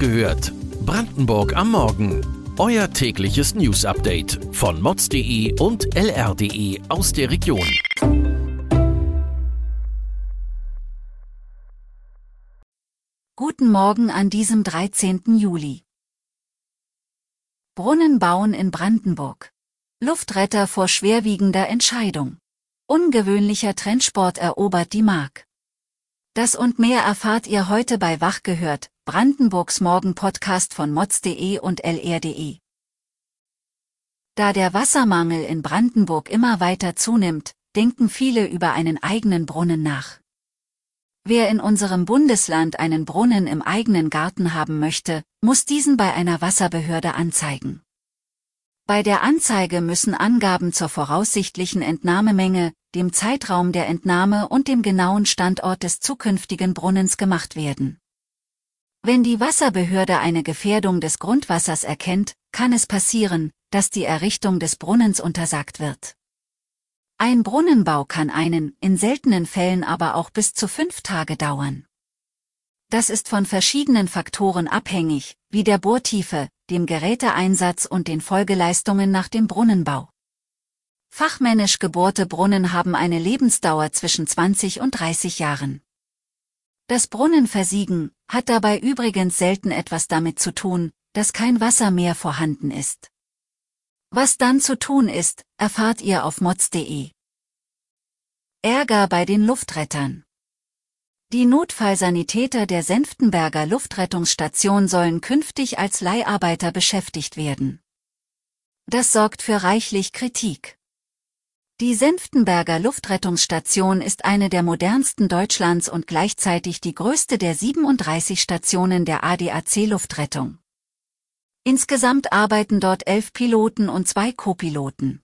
gehört. Brandenburg am Morgen. Euer tägliches News-Update von mods.de und lr.de aus der Region. Guten Morgen an diesem 13. Juli. Brunnen bauen in Brandenburg. Luftretter vor schwerwiegender Entscheidung. Ungewöhnlicher Trendsport erobert die Mark. Das und mehr erfahrt ihr heute bei Wach gehört, Brandenburgs Morgen-Podcast von mods.de und lr.de. Da der Wassermangel in Brandenburg immer weiter zunimmt, denken viele über einen eigenen Brunnen nach. Wer in unserem Bundesland einen Brunnen im eigenen Garten haben möchte, muss diesen bei einer Wasserbehörde anzeigen. Bei der Anzeige müssen Angaben zur voraussichtlichen Entnahmemenge, dem Zeitraum der Entnahme und dem genauen Standort des zukünftigen Brunnens gemacht werden. Wenn die Wasserbehörde eine Gefährdung des Grundwassers erkennt, kann es passieren, dass die Errichtung des Brunnens untersagt wird. Ein Brunnenbau kann einen, in seltenen Fällen aber auch bis zu fünf Tage dauern. Das ist von verschiedenen Faktoren abhängig, wie der Bohrtiefe, dem Geräteeinsatz und den Folgeleistungen nach dem Brunnenbau. Fachmännisch gebohrte Brunnen haben eine Lebensdauer zwischen 20 und 30 Jahren. Das Brunnenversiegen hat dabei übrigens selten etwas damit zu tun, dass kein Wasser mehr vorhanden ist. Was dann zu tun ist, erfahrt ihr auf mods.de. Ärger bei den Luftrettern. Die Notfallsanitäter der Senftenberger Luftrettungsstation sollen künftig als Leiharbeiter beschäftigt werden. Das sorgt für reichlich Kritik. Die Senftenberger Luftrettungsstation ist eine der modernsten Deutschlands und gleichzeitig die größte der 37 Stationen der ADAC Luftrettung. Insgesamt arbeiten dort elf Piloten und zwei Copiloten.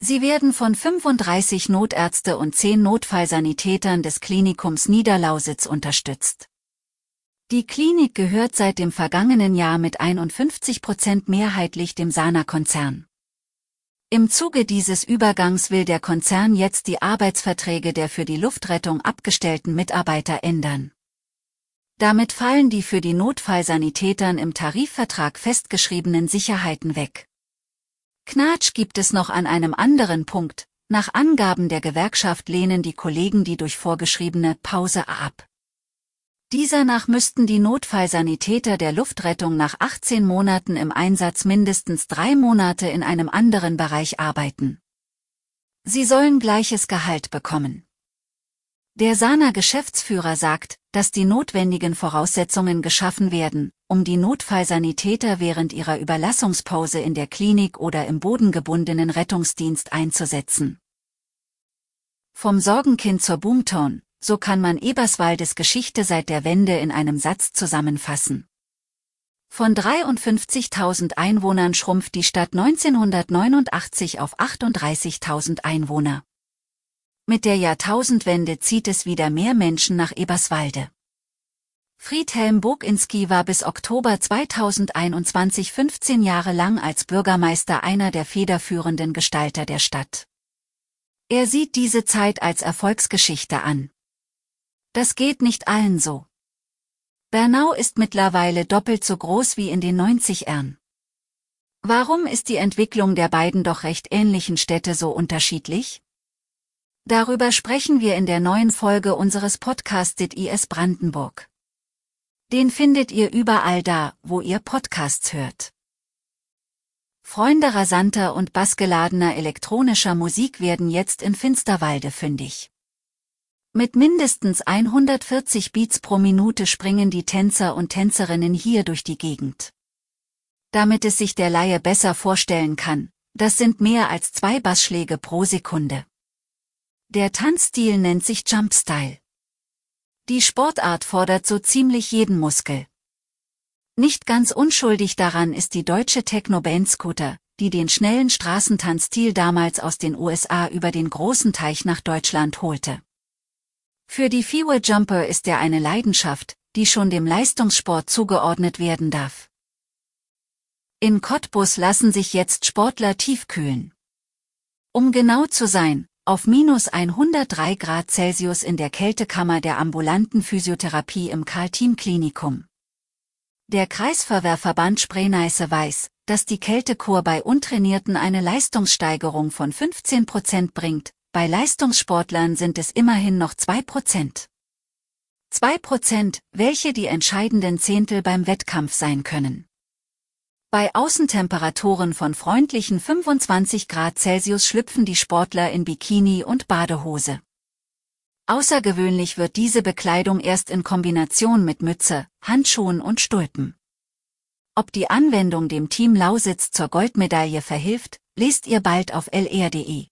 Sie werden von 35 Notärzte und 10 Notfallsanitätern des Klinikums Niederlausitz unterstützt. Die Klinik gehört seit dem vergangenen Jahr mit 51 Prozent mehrheitlich dem Sana-Konzern. Im Zuge dieses Übergangs will der Konzern jetzt die Arbeitsverträge der für die Luftrettung abgestellten Mitarbeiter ändern. Damit fallen die für die Notfallsanitätern im Tarifvertrag festgeschriebenen Sicherheiten weg. Knatsch gibt es noch an einem anderen Punkt, nach Angaben der Gewerkschaft lehnen die Kollegen die durch vorgeschriebene Pause ab. Dieser nach müssten die Notfallsanitäter der Luftrettung nach 18 Monaten im Einsatz mindestens drei Monate in einem anderen Bereich arbeiten. Sie sollen gleiches Gehalt bekommen. Der Sana-Geschäftsführer sagt, dass die notwendigen Voraussetzungen geschaffen werden, um die Notfallsanitäter während ihrer Überlassungspause in der Klinik oder im bodengebundenen Rettungsdienst einzusetzen. Vom Sorgenkind zur Boomtown, so kann man Eberswaldes Geschichte seit der Wende in einem Satz zusammenfassen. Von 53.000 Einwohnern schrumpft die Stadt 1989 auf 38.000 Einwohner. Mit der Jahrtausendwende zieht es wieder mehr Menschen nach Eberswalde. Friedhelm Boginski war bis Oktober 2021 15 Jahre lang als Bürgermeister einer der federführenden Gestalter der Stadt. Er sieht diese Zeit als Erfolgsgeschichte an. Das geht nicht allen so. Bernau ist mittlerweile doppelt so groß wie in den 90ern. Warum ist die Entwicklung der beiden doch recht ähnlichen Städte so unterschiedlich? Darüber sprechen wir in der neuen Folge unseres Podcasts IS Brandenburg. Den findet ihr überall da, wo ihr Podcasts hört. Freunde rasanter und bassgeladener elektronischer Musik werden jetzt in Finsterwalde fündig. Mit mindestens 140 Beats pro Minute springen die Tänzer und Tänzerinnen hier durch die Gegend. Damit es sich der Laie besser vorstellen kann, das sind mehr als zwei Bassschläge pro Sekunde. Der Tanzstil nennt sich Jumpstyle. Die Sportart fordert so ziemlich jeden Muskel. Nicht ganz unschuldig daran ist die deutsche Techno-Band Scooter, die den schnellen Straßentanzstil damals aus den USA über den großen Teich nach Deutschland holte. Für die Fewer Jumper ist er eine Leidenschaft, die schon dem Leistungssport zugeordnet werden darf. In Cottbus lassen sich jetzt Sportler tiefkühlen. Um genau zu sein, auf minus 103 Grad Celsius in der Kältekammer der ambulanten Physiotherapie im Karl-Team-Klinikum. Der Kreisverwehrverband Spree-Neiße weiß, dass die Kältekur bei Untrainierten eine Leistungssteigerung von 15 Prozent bringt, bei Leistungssportlern sind es immerhin noch 2 Prozent. 2 Prozent, welche die entscheidenden Zehntel beim Wettkampf sein können. Bei Außentemperaturen von freundlichen 25 Grad Celsius schlüpfen die Sportler in Bikini und Badehose. Außergewöhnlich wird diese Bekleidung erst in Kombination mit Mütze, Handschuhen und Stulpen. Ob die Anwendung dem Team Lausitz zur Goldmedaille verhilft, lest ihr bald auf lr.de.